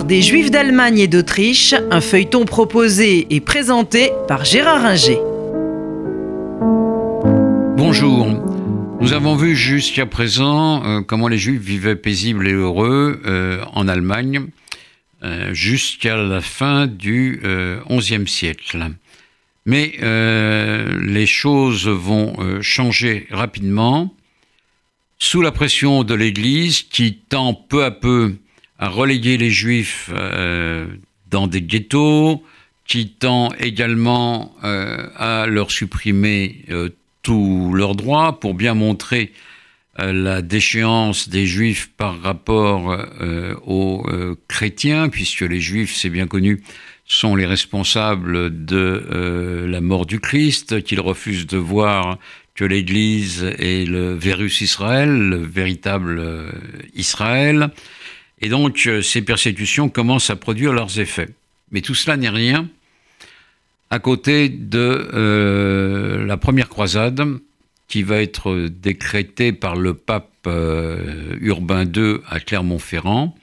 Des Juifs d'Allemagne et d'Autriche, un feuilleton proposé et présenté par Gérard Ringer. Bonjour. Nous avons vu jusqu'à présent euh, comment les Juifs vivaient paisibles et heureux euh, en Allemagne euh, jusqu'à la fin du XIe siècle. Mais les choses vont changer rapidement sous la pression de l'Église qui tend peu à peu à reléguer les Juifs euh, dans des ghettos, qui tend également euh, à leur supprimer euh, tous leurs droits pour bien montrer la déchéance des Juifs par rapport aux chrétiens, puisque les Juifs, c'est bien connu, sont les responsables de la mort du Christ, qu'ils refusent de voir que l'Église est le Vérus Israël, le véritable Israël. Et donc, euh, ces persécutions commencent à produire leurs effets. Mais tout cela n'est rien à côté de euh, la première croisade qui va être décrétée par le pape Urbain II à Clermont-Ferrand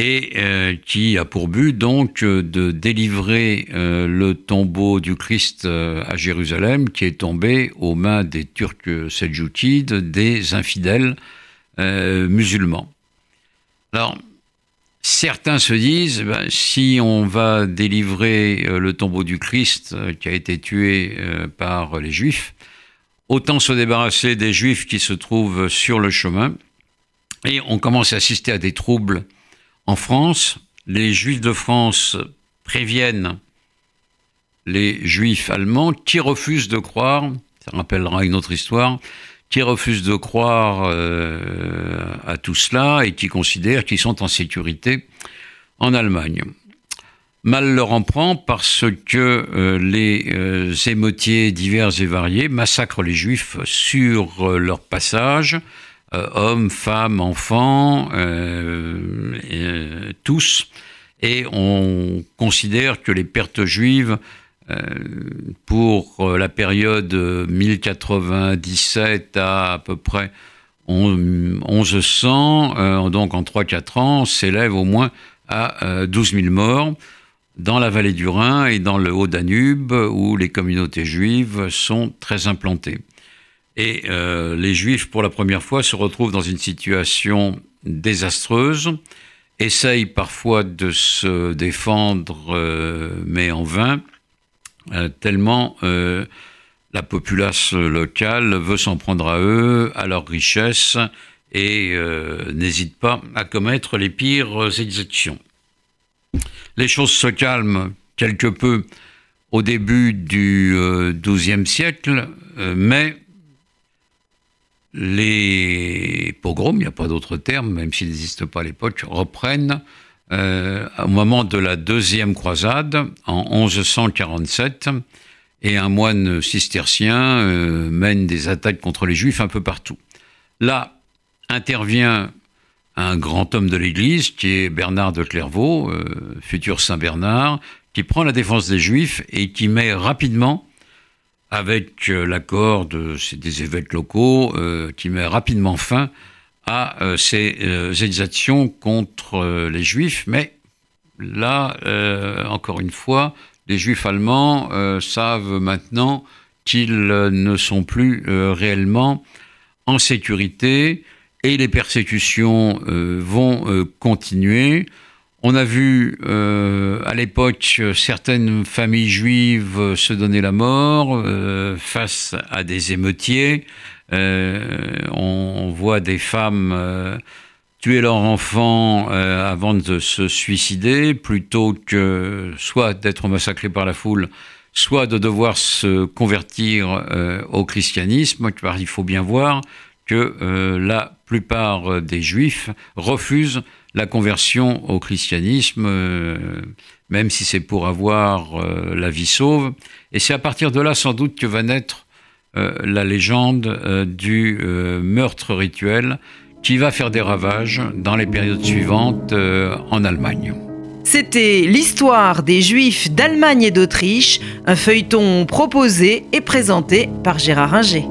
et euh, qui a pour but donc euh, de délivrer euh, le tombeau du Christ à Jérusalem qui est tombé aux mains des Turcs seldjoukides, des infidèles musulmans. Alors, certains se disent, ben, si on va délivrer le tombeau du Christ qui a été tué par les Juifs, autant se débarrasser des Juifs qui se trouvent sur le chemin. Et on commence à assister à des troubles en France, les Juifs de France préviennent les Juifs allemands qui refusent de croire, ça rappellera une autre histoire, qui refusent de croire euh, à tout cela et qui considèrent qu'ils sont en sécurité en Allemagne. Mal leur en prend parce que euh, les euh, émotiers divers et variés massacrent les Juifs sur leur passage, euh, hommes, femmes, enfants, euh, euh, tous. Et on considère que les pertes juives pour la période 1097 à à peu près 1100, donc en 3-4 ans, s'élèvent au moins à 12 000 morts dans la vallée du Rhin et dans le Haut-Danube, où les communautés juives sont très implantées. Et euh, les Juifs, pour la première fois, se retrouvent dans une situation désastreuse, essayent parfois de se défendre, euh, mais en vain, euh, tellement la populace locale veut s'en prendre à eux, à leurs richesses, et n'hésite pas à commettre les pires exactions. Les choses se calment quelque peu au début du XIIe siècle, mais les pogroms, il n'y a pas d'autre terme, même s'il n'existe pas à l'époque, reprennent euh, au moment de la deuxième croisade en 1147 et un moine cistercien euh, mène des attaques contre les juifs un peu partout. Là intervient un grand homme de l'Église qui est Bernard de Clairvaux, euh, futur Saint Bernard, qui prend la défense des juifs et qui met rapidement avec l'accord de, des évêques locaux qui met rapidement fin à euh, ces exactions contre les juifs. Mais là, encore une fois, les juifs allemands savent maintenant qu'ils ne sont plus réellement en sécurité et les persécutions vont continuer. On a vu euh, à l'époque certaines familles juives se donner la mort euh, face à des émeutiers. Euh, on voit des femmes tuer leurs enfants avant de se suicider plutôt que soit d'être massacrés par la foule, soit de devoir se convertir au christianisme. il faut bien voir que la plupart des juifs refusent la conversion au christianisme, euh, même si c'est pour avoir euh, la vie sauve. Et c'est à partir de là, sans doute, que va naître euh, la légende du meurtre rituel qui va faire des ravages dans les périodes suivantes en Allemagne. C'était l'histoire des Juifs d'Allemagne et d'Autriche, un feuilleton proposé et présenté par Gérard Ringer.